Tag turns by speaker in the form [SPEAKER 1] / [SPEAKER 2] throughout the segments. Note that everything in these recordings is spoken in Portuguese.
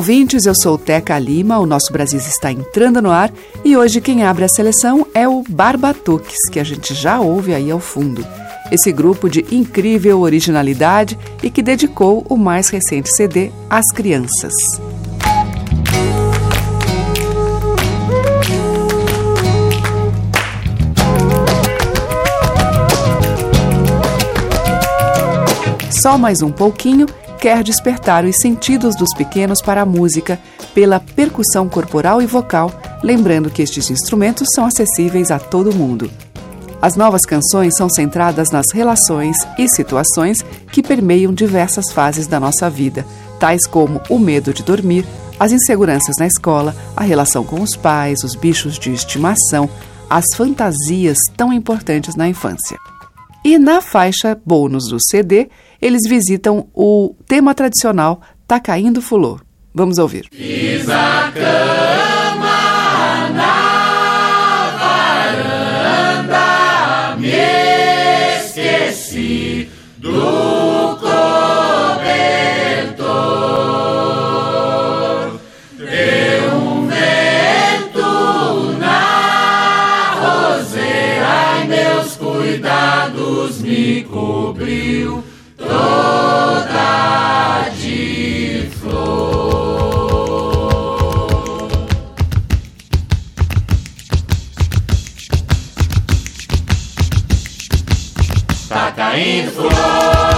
[SPEAKER 1] Ouvintes. Eu sou Teca Lima. O nosso Brasil está entrando no ar e hoje quem abre a seleção é o Barbatuques, que a gente já ouve aí ao fundo. Esse grupo de incrível originalidade e que dedicou o mais recente CD às crianças. Só mais um pouquinho quer despertar os sentidos dos pequenos para a música pela percussão corporal e vocal, lembrando que estes instrumentos são acessíveis a todo mundo. As novas canções são centradas nas relações e situações que permeiam diversas fases da nossa vida, tais como o medo de dormir, as inseguranças na escola, a relação com os pais, os bichos de estimação, as fantasias tão importantes na infância. E na faixa bônus do CD, eles visitam o tema tradicional Tá Caindo Fulô. Vamos ouvir.
[SPEAKER 2] Fiz a cama na varanda, me esqueci do cobertor. Deu um vento na roseira e meus cuidados me cobriu toda de flor. Tá caindo flor,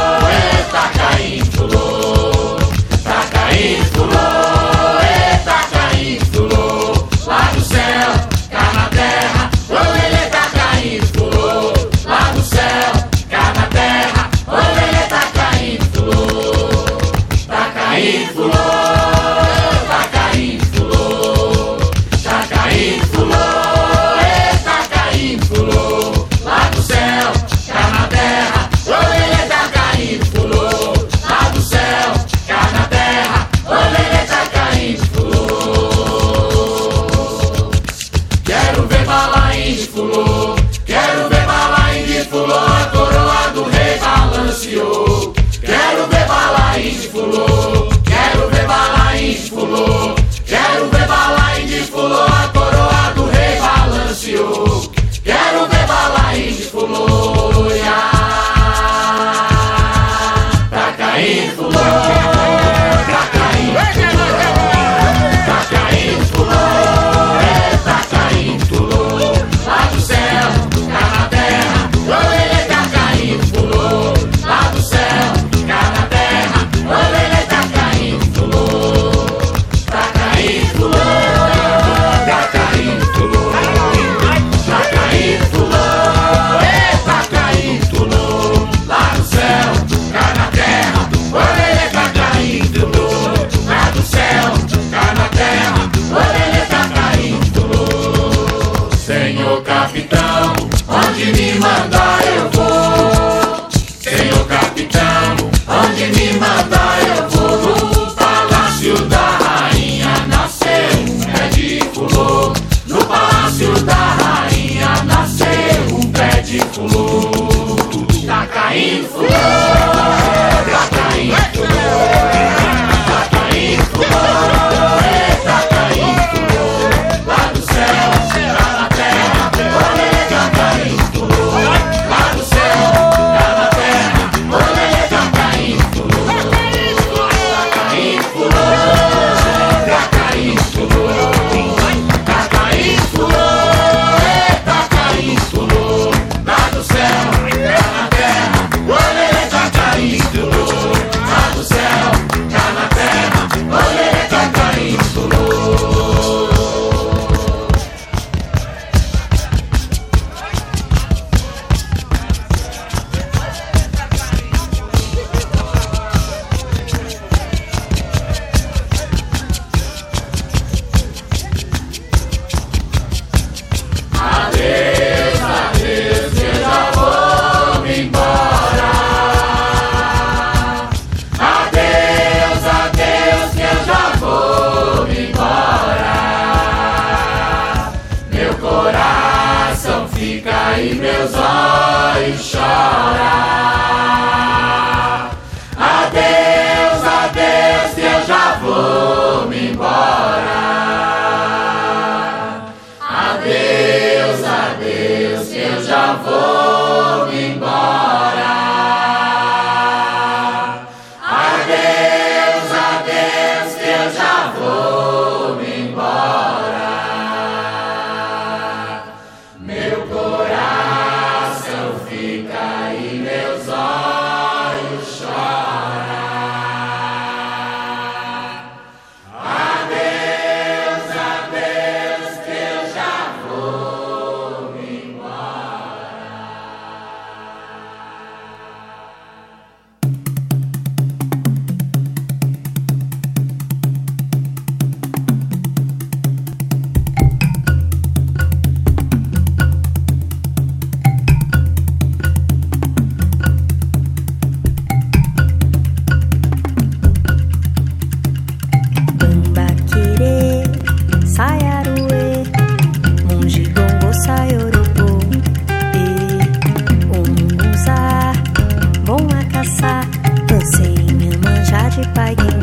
[SPEAKER 3] fighting.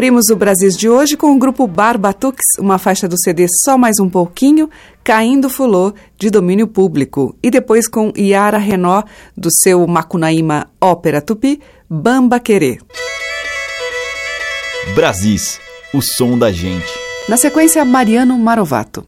[SPEAKER 1] Abrimos o Brasil de hoje com o grupo Barbatux, uma faixa do CD Só Mais Um Pouquinho, Caindo Fulô, de domínio público. E depois com Yara Renó, do seu Macunaíma Ópera Tupi, Bamba Querê.
[SPEAKER 4] Brasis, o som da gente.
[SPEAKER 1] Na sequência, Mariano Marovato.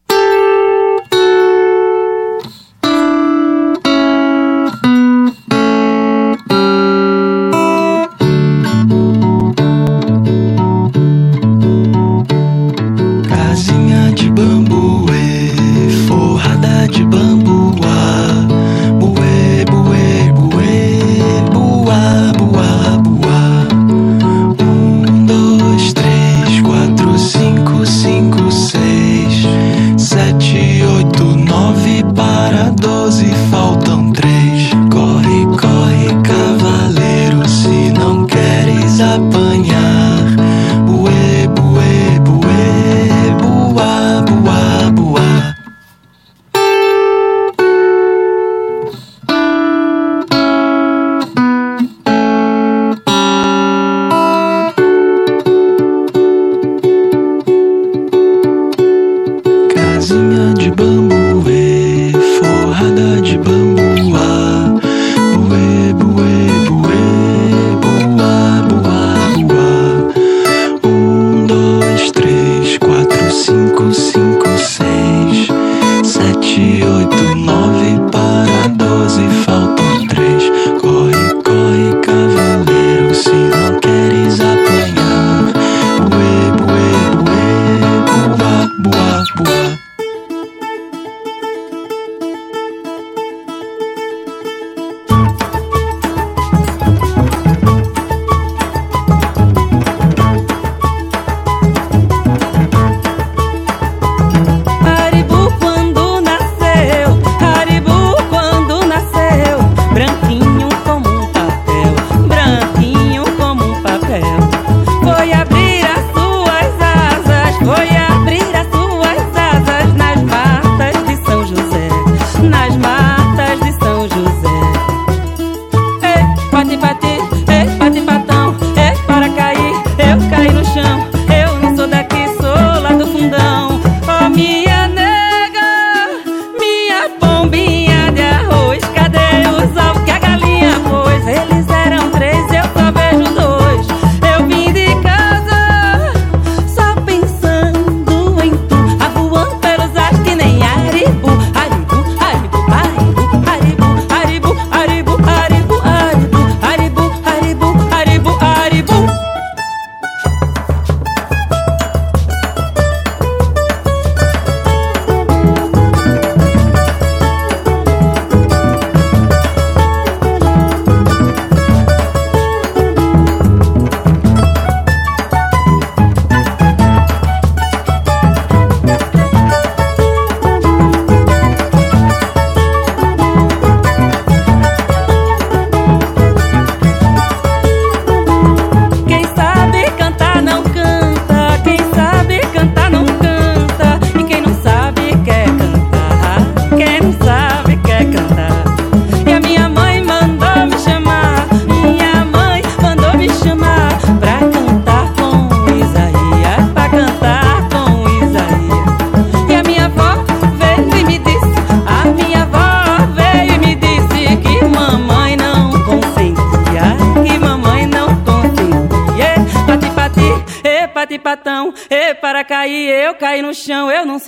[SPEAKER 5] caminho.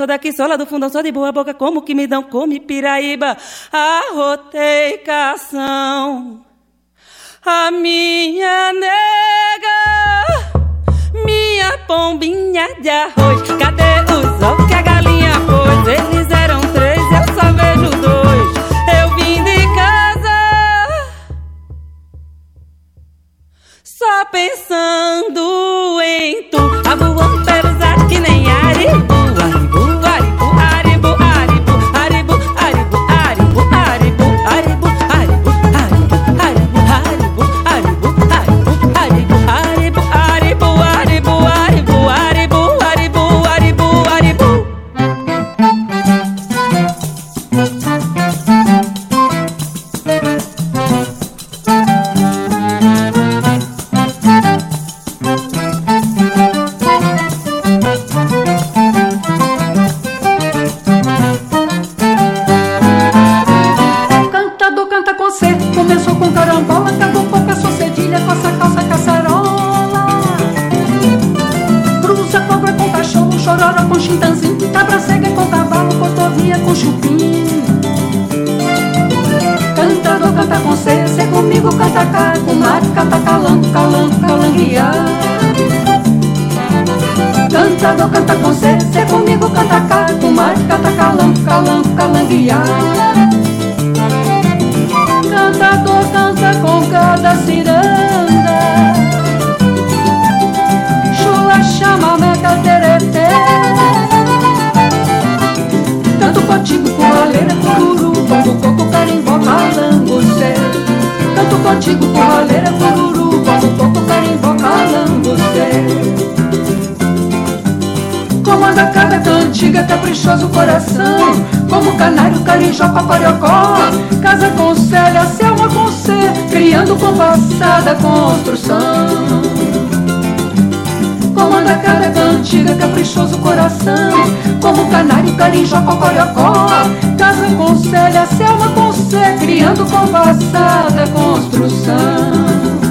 [SPEAKER 5] Sou daqui, sou lá do fundão, sou de boa boca, como que me dão, come piraíba. Arrotei cação. A minha nega, minha pombinha de arroz.
[SPEAKER 6] Comanda cada cantiga, caprichoso coração Como canário, carijó, cocoriocó Casa com Célia, Selma com C Criando com passada construção. Comanda cada cantiga, caprichoso coração Como canário, carijó, cocoriocó Casa com Célia, Selma com C Criando com passada construção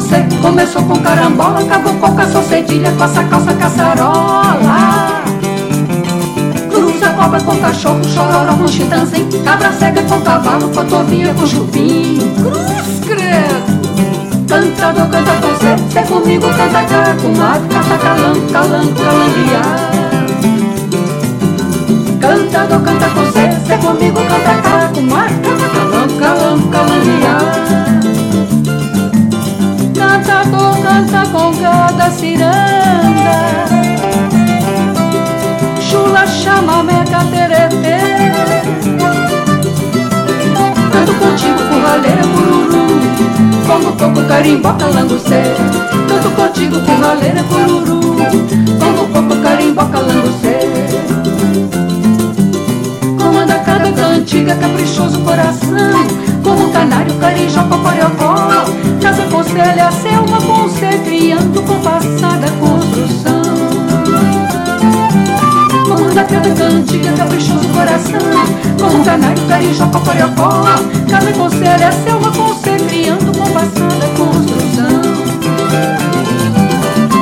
[SPEAKER 6] C, começou com carambola, acabou com caça cedilha, com essa calça caçarola. Cruza cobra com cachorro, chororó com chitãozinho, cabra cega com cavalo, cotovia com chupim. Cruz credo! Cantador canta com C, C comigo canta cá, com mar, canta calango, calango, calanguear. Cantador canta com C, C comigo canta cá, com mar, canta calango, calango, calanguear. Cantador canta com cada ciranda. Chula chama meca terete Canto contigo com raleira cururu. Congo, coco, carimbó, calangocê. Canto contigo com raleira cururu. Congo, coco, carimbó, calangocê. Comanda cada cantiga, caprichoso coração Como canário, carijó, cocoriocó Casa com Célia, Selma com C Criando com passada construção. Comanda cada cantiga, caprichoso coração. Como canário, carijó, cocoriocó Casa com Célia, Selma com C Criando com passada construção.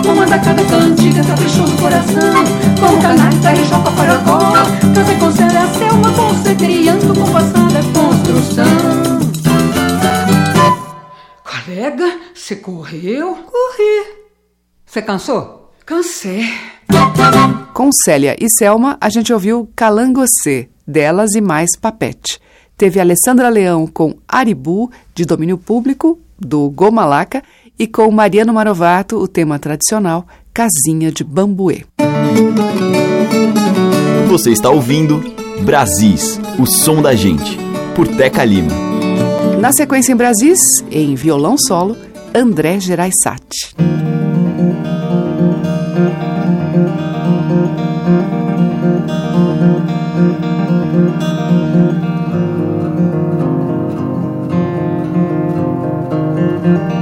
[SPEAKER 6] Comanda cada cantiga, caprichoso coração. Com canário, carijó, cocorocó Casa com Célia, Selma com C Criando com passada construção Colega, você correu? Corri Você cansou? Cansei
[SPEAKER 1] Com Célia e Selma, a gente ouviu Calangocê, delas e mais Papete. Teve Alessandra Leão com Aribu, de domínio público, do Gomalaca, e com Mariano Marovato, o tema tradicional, Casinha de Bambuê.
[SPEAKER 4] Você está ouvindo Brasis, o som da gente, por Teca Lima.
[SPEAKER 1] Na sequência em Brasis, em violão solo, André Geraisati.
[SPEAKER 7] Música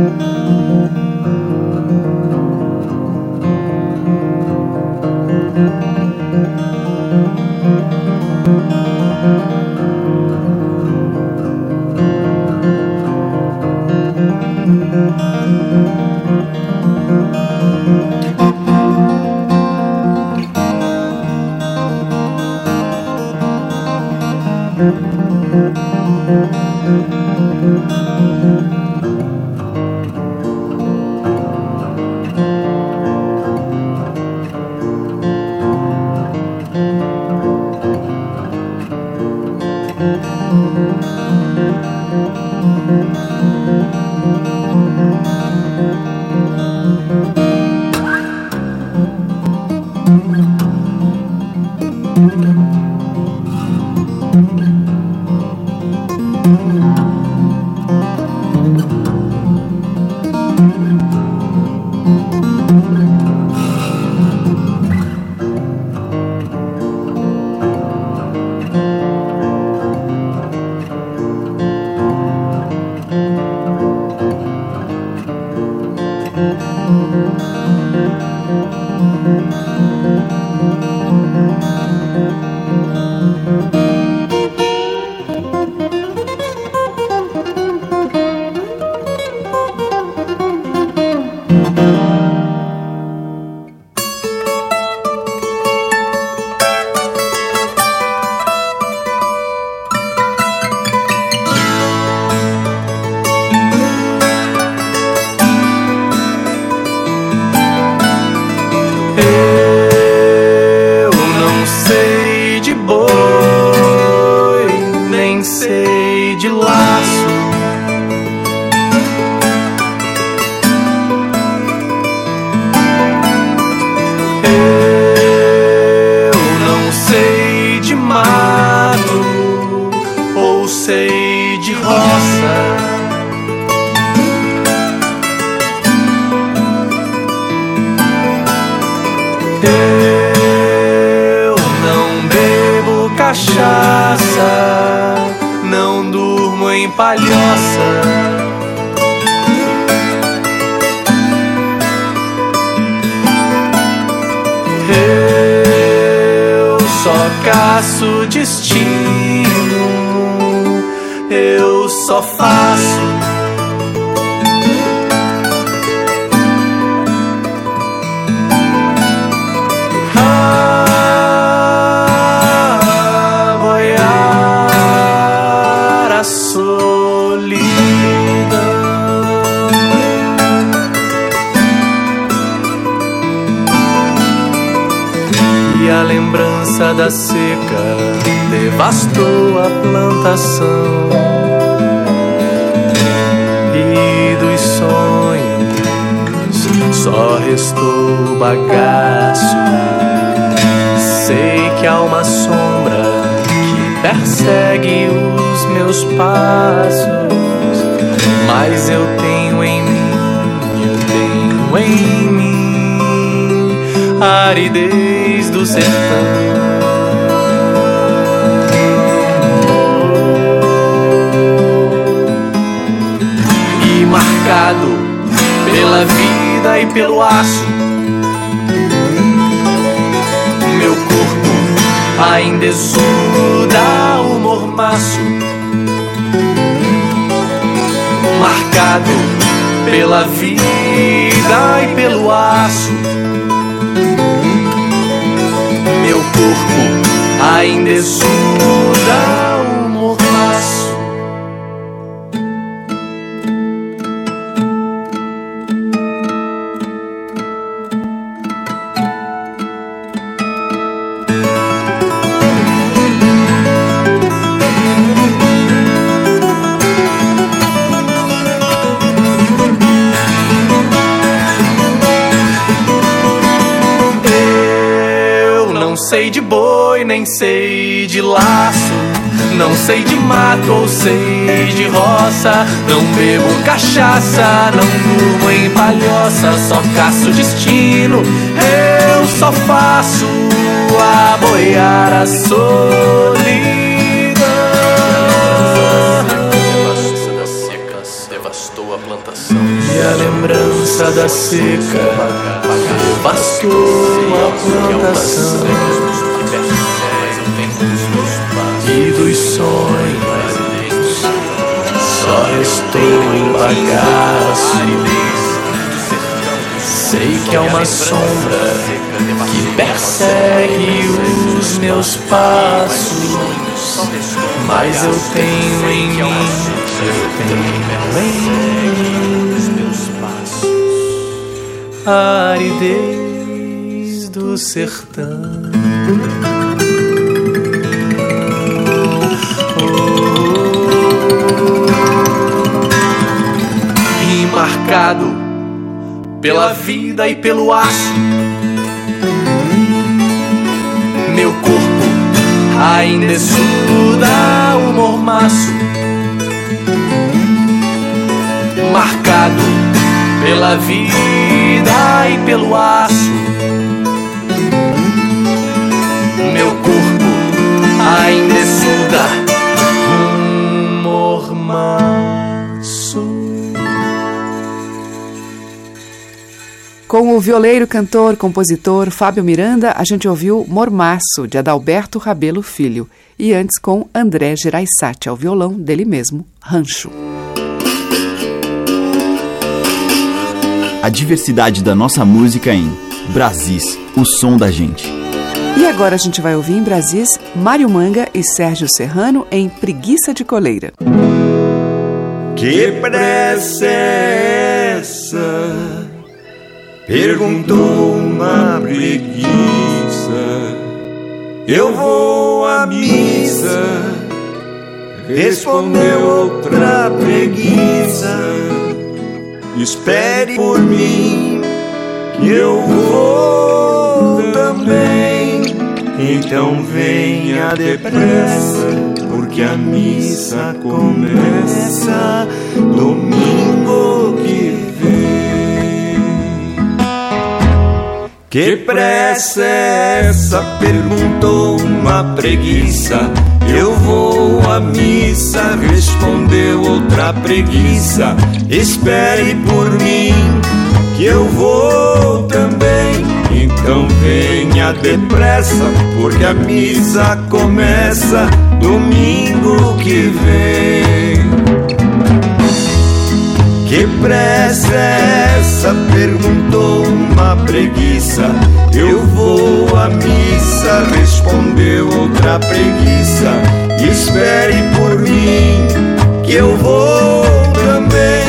[SPEAKER 7] Eu sei de laço. Palhoça. Eu só caço destino, eu só faço. Seca devastou a plantação e dos sonhos só restou bagaço. Sei que há uma sombra que persegue os meus passos, mas eu tenho em mim, eu tenho em mim a aridez do sertão. Pela vida e pelo aço. Meu corpo ainda exuda o mormaço. Marcado pela vida e pelo aço. Meu corpo ainda exuda sei de boi, nem sei de laço. Não sei de mato ou sei de roça. Não bebo cachaça, não durmo em palhoça. Só caço destino, eu só faço a boiar a solidão. devastou a plantação. E a lembrança da seca devastou a plantação. E dos sonhos só restou em bagaço. Sei que é uma sombra que persegue os meus passos, mas eu tenho em mim, eu tenho em mim os meus passos, a aridez do sertão. E marcado pela vida e pelo aço. Meu corpo ainda estuda o mormaço, marcado pela vida e pelo aço. Meu corpo ainda estuda um mormaço.
[SPEAKER 1] Com o violeiro, cantor, compositor Fábio Miranda, a gente ouviu Mormaço, de Adalberto Rabelo Filho, e antes com André Geraisati ao violão, dele mesmo, Rancho.
[SPEAKER 4] Diversidade da nossa música em Brasis, o som da gente.
[SPEAKER 1] E agora a gente vai ouvir em Brasis Mário Manga e Sérgio Serrano em Preguiça de Coleira.
[SPEAKER 8] Que pressa é essa? Perguntou uma preguiça. Eu vou à missa. Respondeu outra preguiça. Espere por mim, que eu vou também. Então venha depressa, porque a missa começa domingo que vem. Que pressa é essa? Perguntou uma preguiça. Eu vou à missa, respondeu outra preguiça. Espere por mim, que eu vou também. Então venha depressa, porque a missa começa domingo que vem. Que pressa é essa? Perguntou uma preguiça. Eu vou à missa, respondeu outra preguiça. Espere por mim, que eu vou também.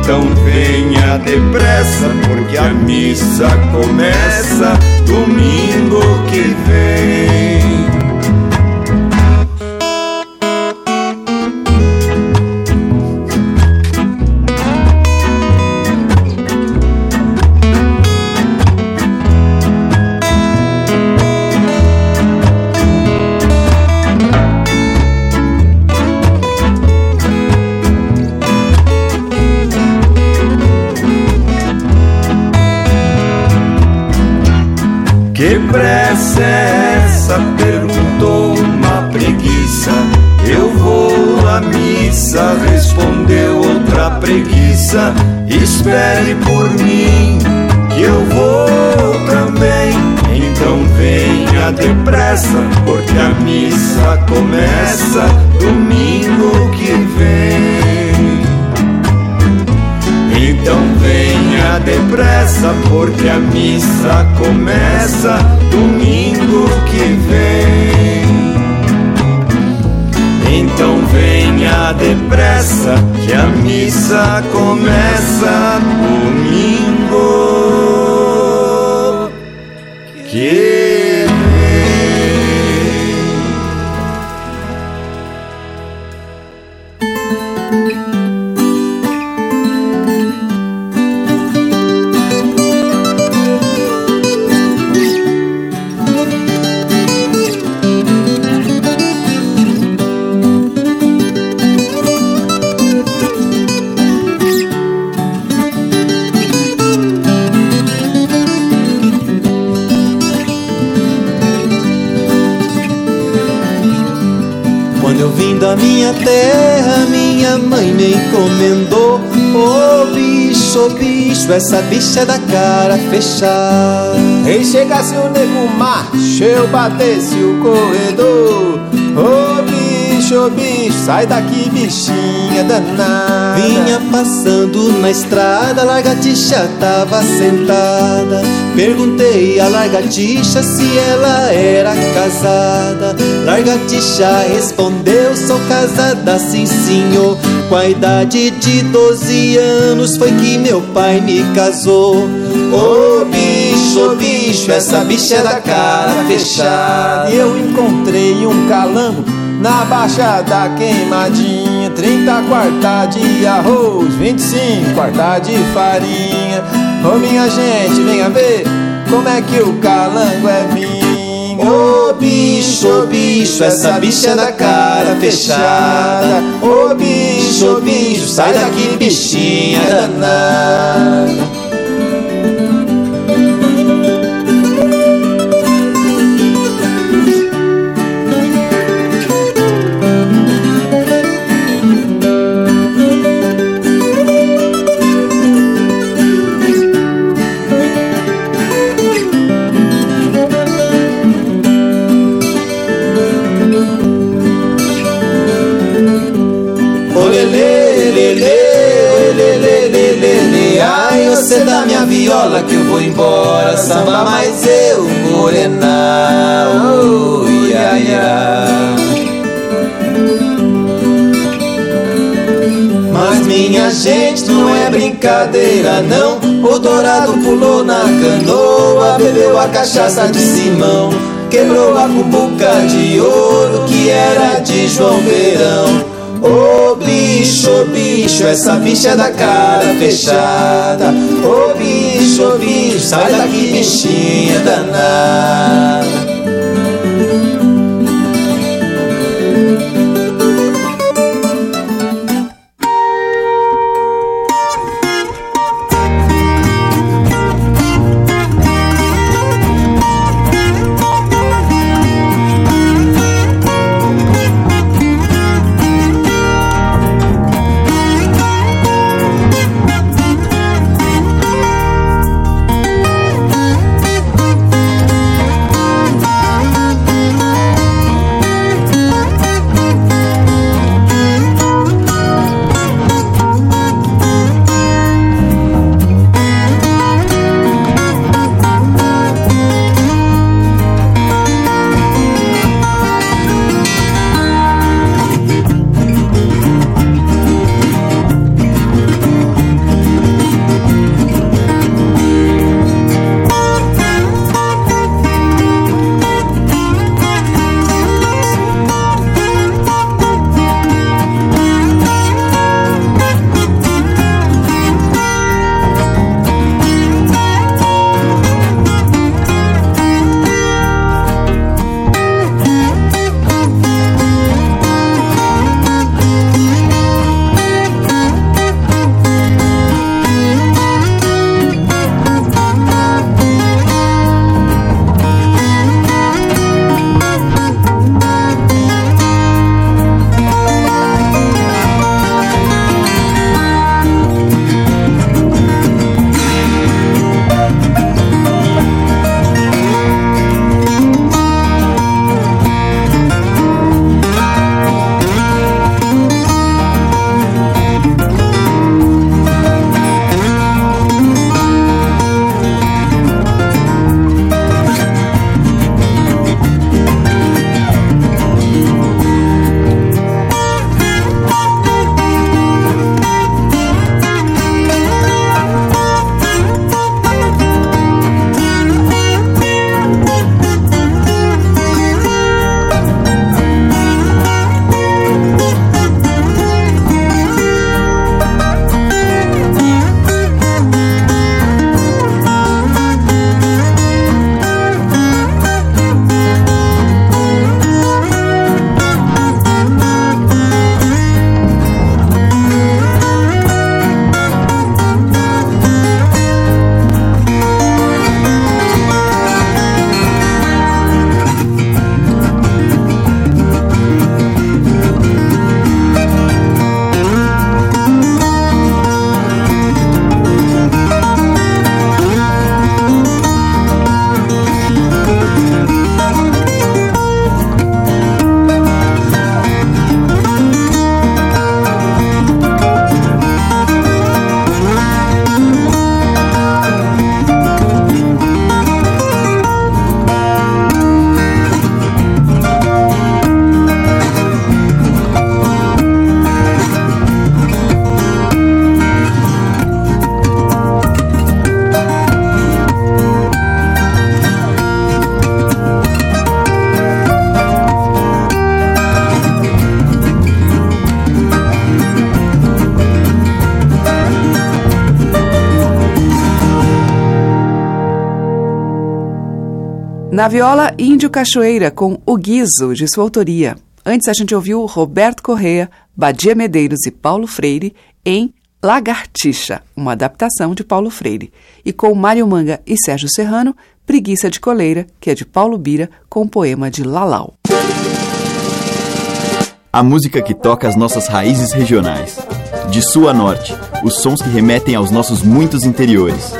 [SPEAKER 8] Então venha depressa, porque a missa começa domingo que vem. Missa, respondeu outra preguiça. Espere por mim, que eu vou também. Então venha depressa, porque a missa começa domingo que vem. Então venha depressa, porque a missa começa domingo que vem. Então venha depressa, que a missa começa domingo
[SPEAKER 9] bicho, bicho, essa bicha é da cara fechada.
[SPEAKER 10] E chegasse o nego macho, eu batesse o corredor. Ô bicho, bicho, sai daqui, bichinha danada.
[SPEAKER 9] Vinha passando na estrada, a largatixa tava sentada. Perguntei a largatixa se ela era casada. Largatixa respondeu: sou casada, sim senhor. Com a idade de 12 anos foi que meu pai me casou. Ô bicho, bicho, essa bicha é da cara fechada.
[SPEAKER 10] Eu encontrei um calango na Baixada Queimadinha 30 quarta de arroz, 25 quarta de farinha Ô minha gente, venha ver como é que o calango é vinho
[SPEAKER 9] Ô bicho, bicho, essa bicha da cara fechada. Ô bicho, bicho, sai daqui bichinha danada viola que eu vou embora Samba mais eu, morena. Oh, ia, ia. Mas minha gente não é brincadeira não. O dourado pulou na canoa Bebeu a cachaça de Simão. Quebrou a cubuca de ouro que era de João Verão. Oh, bicho, oh, bicho, essa bicha é da cara fechada. Ô bicho, bicho, sai daqui, bichinha danada.
[SPEAKER 1] Na viola, Índio Cachoeira, com O Guizo, de sua autoria. Antes a gente ouviu Roberto Correa, Badia Medeiros e Paulo Freire em Lagartixa, uma adaptação de Paulo Freire. E com Mário Manga e Sérgio Serrano, Preguiça de Coleira, que é de Paulo Bira, com o poema de Lalau.
[SPEAKER 4] A música que toca as nossas raízes regionais. De sul a norte, os sons que remetem aos nossos muitos interiores.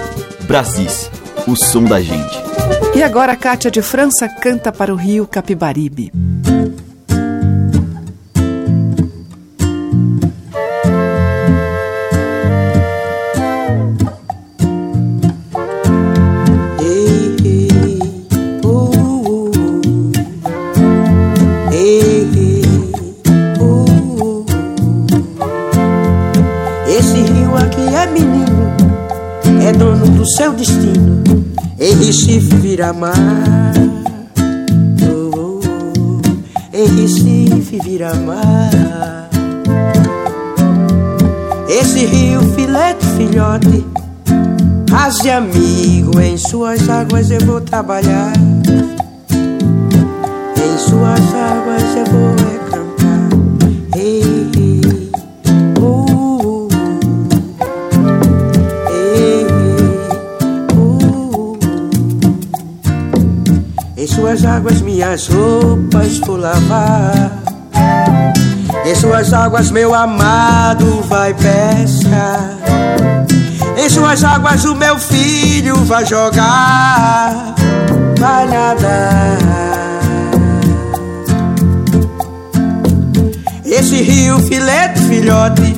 [SPEAKER 4] Brasis, o som da gente.
[SPEAKER 1] E agora a Cátia de França canta para o rio Capibaribe.
[SPEAKER 11] Esse rio aqui é menino, é dono do seu destino. Em Recife vira mar. Oh, oh, oh. Recife vira mar. Esse rio filete filhote, raze amigo, em suas águas eu vou trabalhar. Em suas águas eu vou suas águas minhas roupas vou lavar. Em suas águas meu amado vai pescar. Em suas águas o meu filho vai jogar, vai nadar. Esse rio filete filhote,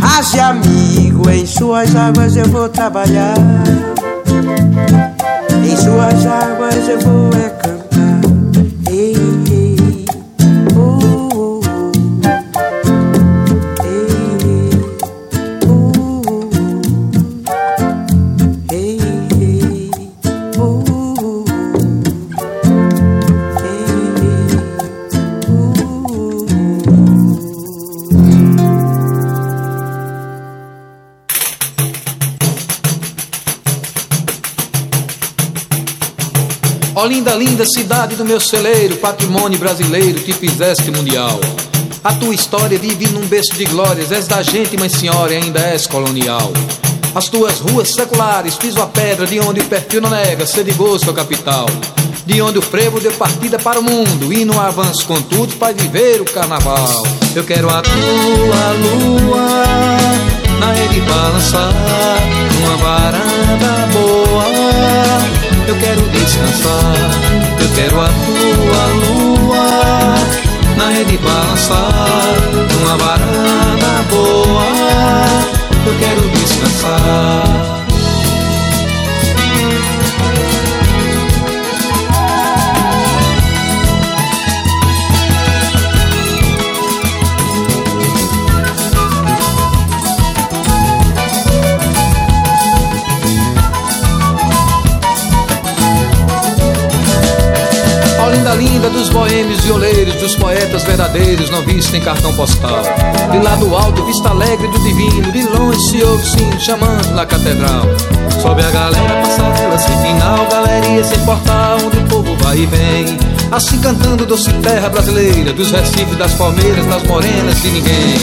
[SPEAKER 11] haja amigo, em suas águas eu vou trabalhar. Em suas águas eu vou é
[SPEAKER 12] linda, cidade do meu celeiro, patrimônio brasileiro que fizeste mundial. A tua história vive num berço de glórias, és da gente, mas senhora, ainda és colonial. As tuas ruas seculares, piso a pedra, de onde o perfil não nega ser de gosto a capital. De onde o frevo deu partida para o mundo, e no avanço com tudo para viver o carnaval. Eu quero a tua lua na rede balançar, numa varanda boa eu quero descansar. Eu quero a tua lua na rede balançar, numa varanda boa. Eu quero descansar. Ó linda, dos boêmios violeiros, dos poetas verdadeiros, não vistem cartão postal. De lá do alto, vista alegre do divino, de longe se ouve sim chamando na catedral. Sobe a galera, passarela sem final, galeria sem portal, onde o povo vai e vem. Assim cantando doce terra brasileira, dos recifes, das palmeiras, das morenas de ninguém.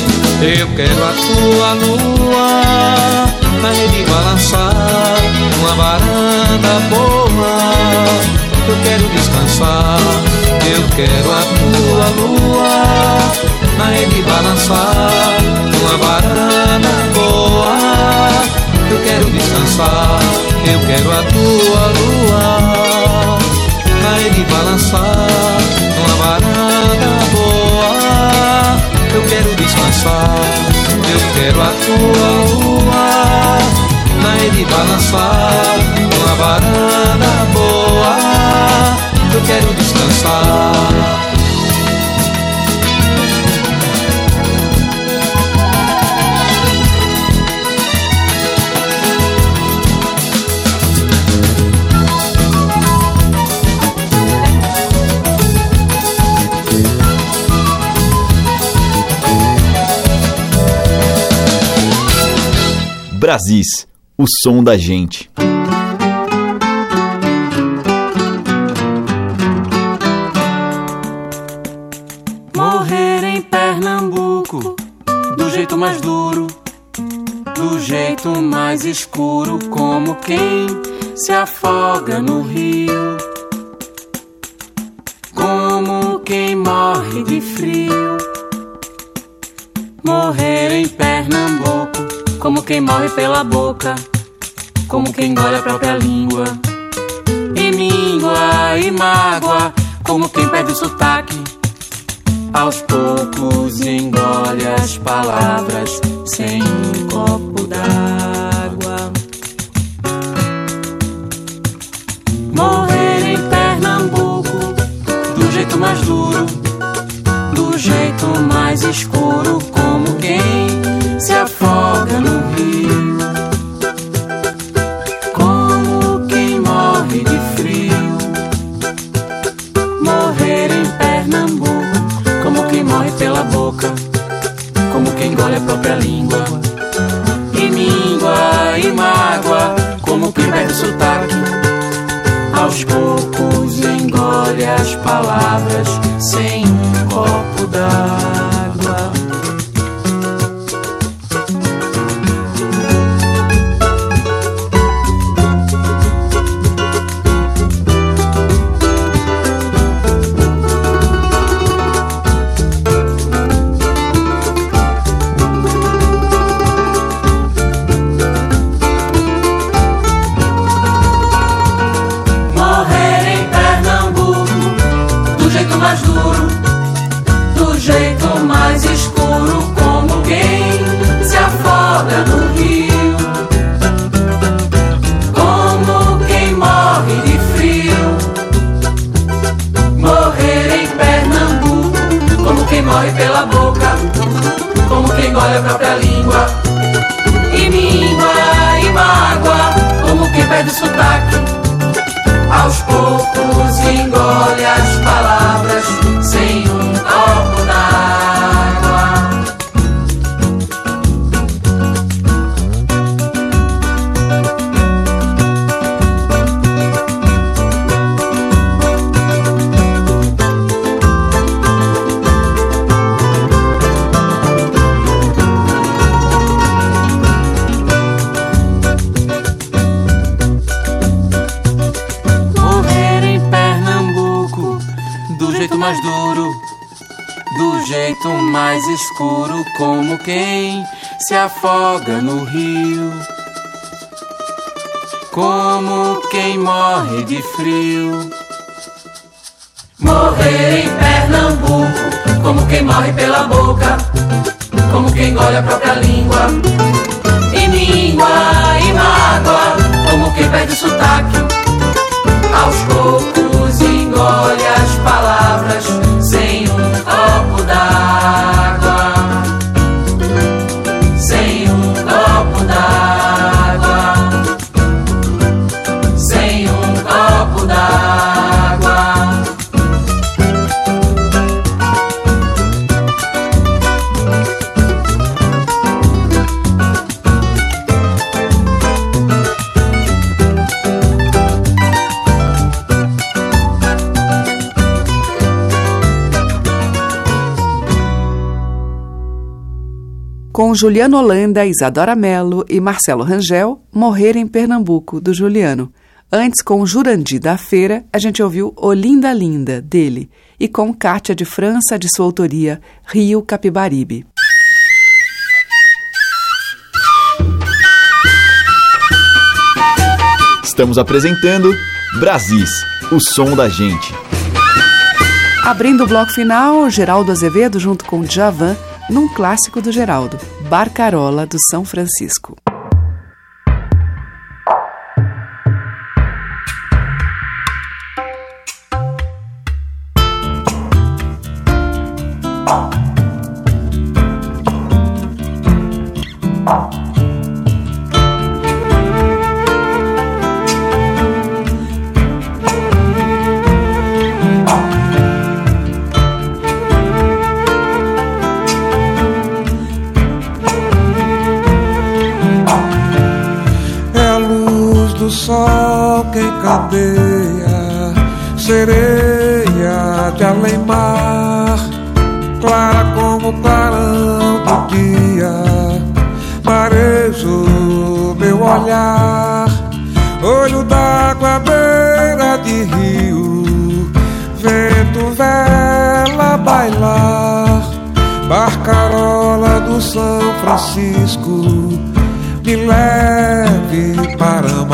[SPEAKER 12] Eu quero a tua lua na rede balançar, numa varanda boa eu quero descansar. Eu quero a tua lua na rede balançar, numa varanda boa. Eu quero descansar. Eu quero a tua lua na rede balançar, numa varanda boa. Eu quero descansar. Eu quero a tua lua na rede balançar, numa varanda boa quero descansar.
[SPEAKER 4] Brasis, o som da gente.
[SPEAKER 7] Escuro, como quem se afoga no rio, como quem morre de frio. Morrer em Pernambuco, como quem morre pela boca, como quem engole a própria língua, e míngua e mágoa, como quem perde o sotaque. Aos poucos engole as palavras sem copo d'água. Jeito mais duro, do jeito mais escuro, como quem se afoga no rio. Como quem morre de frio. Morrer em Pernambuco, como quem morre pela boca, como quem engole a própria língua. E míngua e mágoa, como quem perde o sotaque. Aos poucos palavras sem um copo d'água. Engole a própria língua, e míngua e mágoa, como quem perde o sotaque. Aos poucos engole as palavras jeito mais escuro, como quem se afoga no rio, como quem morre de frio. Morrer em Pernambuco, como quem morre pela boca, como quem engole a própria língua, e míngua e mágoa, como quem perde o sotaque. Aos poucos engole as
[SPEAKER 1] Com Juliano Holanda, Isadora Mello e Marcelo Rangel, Morrer em Pernambuco, do Juliano. Antes, com Jurandi da Feira, a gente ouviu Olinda Linda, dele, e com Cátia de França, de sua autoria, Rio Capibaribe.
[SPEAKER 4] Estamos apresentando Brasis, o som da gente.
[SPEAKER 1] Abrindo o bloco final, Geraldo Azevedo junto com Djavan, num clássico do Geraldo, Barcarola do São Francisco.
[SPEAKER 13] Do sol que encandeia, sereia de além-mar, clara como o clarão do dia, marejo
[SPEAKER 14] olhar, olho d'água, beira de rio, vento, vela, bailar, barcarola do São Francisco, me leve para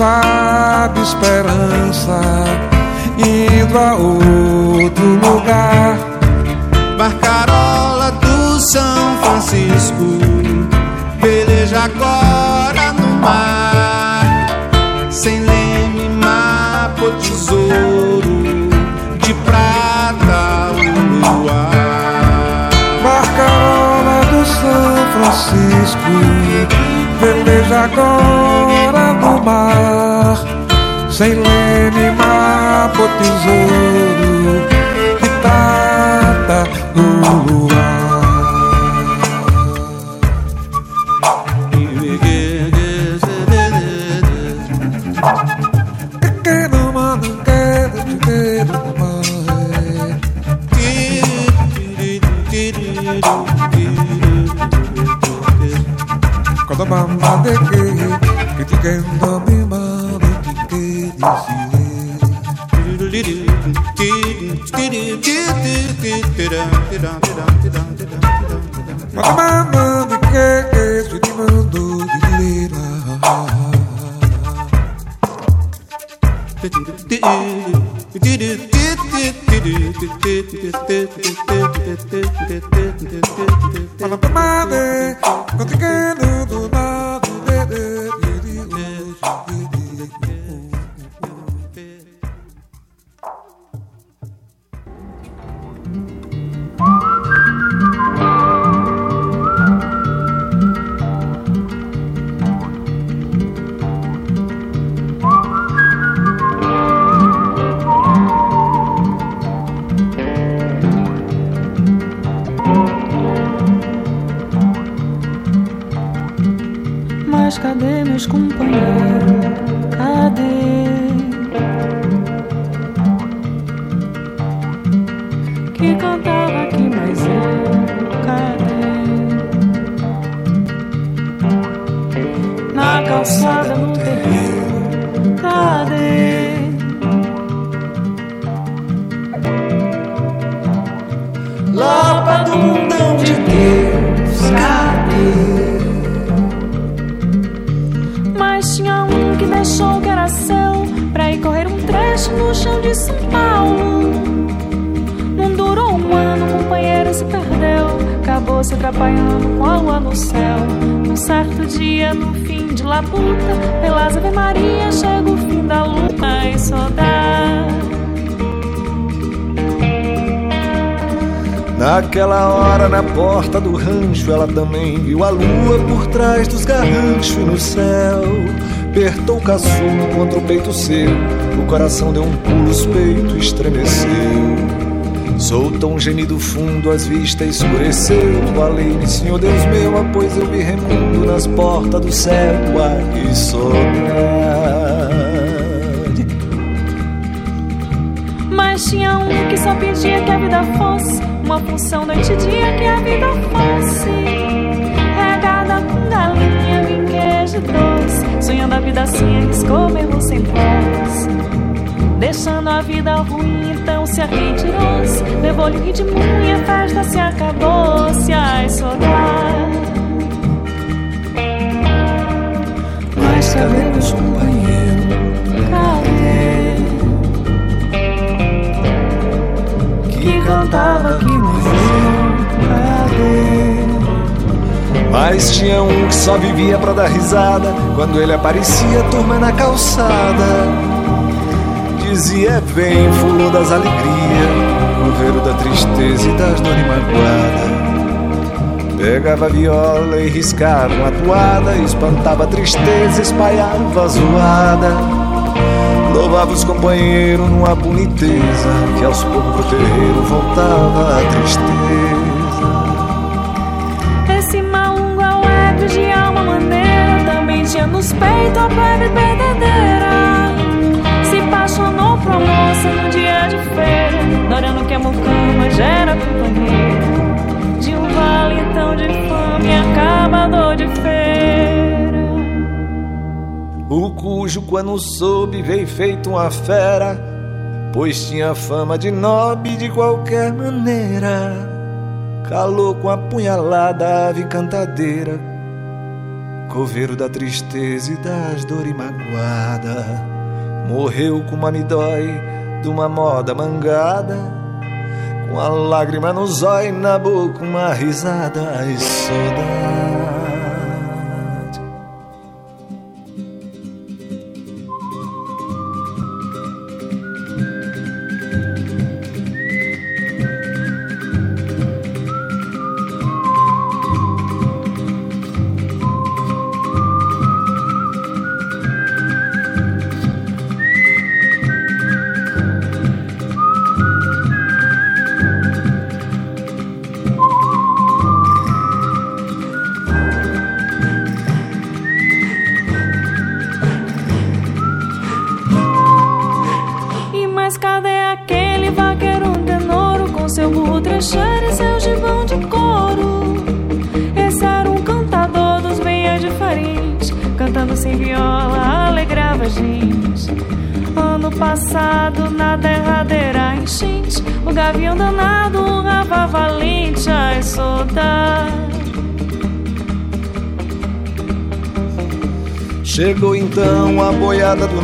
[SPEAKER 13] sabe esperança Indo a outro lugar. Barcarola do São Francisco Veleja agora no mar. Sem leme, mar por tesouro De prata o luar. Barcarola do São Francisco Veleja agora Sem leme, mar por tesouro De prata
[SPEAKER 14] no luar Quando mamma de
[SPEAKER 15] Mama, ela também viu a lua por trás dos garranchos no céu. Apertou o caçulo contra o peito seu, o coração deu um pulo, os peitos estremeceu. Soltou um gemido fundo, as vistas escureceu. Falei-me, Senhor Deus meu, após eu vi remundo nas portas do céu. Ai, saudade.
[SPEAKER 16] Mas tinha um que só pedia que a vida fosse uma função noite e dia que a vida fosse regada com galinha, vinho, queijo doce. Sonhando a vida assim, arriscou mesmo sem pós. Deixando a vida ruim, então se retirou-se. Levou-lhe um ritmo e a festa se acabou-se. Ai, saudade.
[SPEAKER 15] Mas cadê meus cantava que morreu. Mas tinha um que só vivia pra dar risada. Quando ele aparecia, turma na calçada. Dizia: Vem, fulô das alegrias, coveiro da tristeza e das dores magoadas. Pegava a viola e riscava uma toada, espantava a tristeza, espalhava a zoada. Louvava os companheiros numa boniteza, que aos poucos pro terreiro voltava a tristeza.
[SPEAKER 16] Esse malungo é o ébrio de alma maneira, também tinha nos peitos a febre verdadeira. Se apaixonou por uma moça no dia de feira, Dorando que a mucama já era companheira de um vale tão de fome, acabador de feira.
[SPEAKER 15] O cujo, quando soube, veio feito uma fera, pois tinha fama de nobre de qualquer maneira. Calou com a punhalada ave cantadeira, coveiro da tristeza e das dores magoada. Morreu com uma midói de uma moda mangada. Com a lágrima no zóio, na boca uma risada e saudade.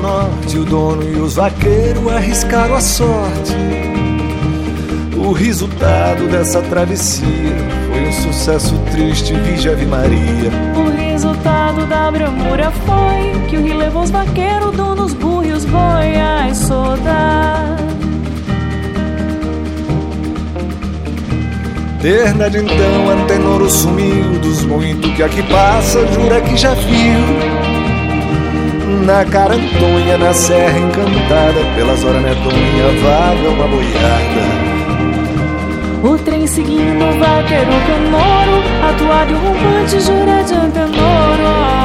[SPEAKER 15] Norte, o dono e os vaqueiros arriscaram a sorte. O resultado dessa travessia foi um sucesso triste, vige Ave Maria.
[SPEAKER 16] O resultado da bramura foi que o rio levou os vaqueiros, donos, burros e os boi, saudade.
[SPEAKER 15] Desde então Antenoro sumiu dos muito que aqui passa, jura que já viu. Na carantonha, na serra encantada, pelas horas medonha, vaga uma boiada.
[SPEAKER 16] O trem seguindo o vaqueiro canoro, atuado e o rompante jura de antenoro.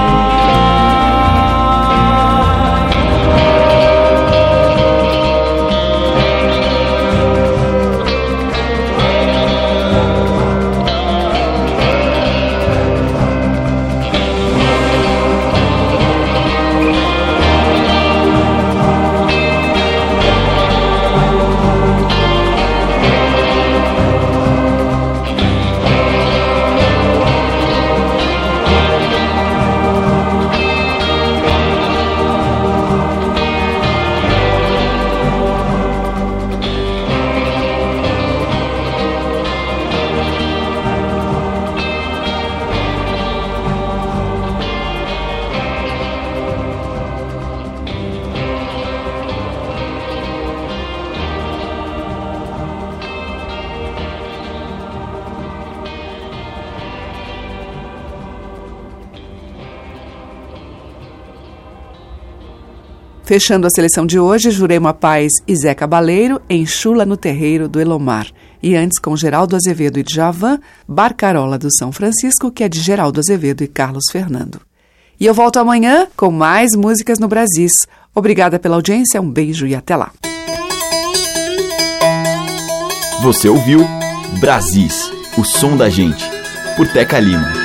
[SPEAKER 1] Fechando a seleção de hoje, Jurema Paz e Zé Cabaleiro em Chula no Terreiro do Elomar. E antes, com Geraldo Azevedo e Djavan, Barcarola do São Francisco, que é de Geraldo Azevedo e Carlos Fernando. E eu volto amanhã com mais músicas no Brasis. Obrigada pela audiência, um beijo e até lá.
[SPEAKER 4] Você ouviu Brasis, o som da gente, por Teca Lima.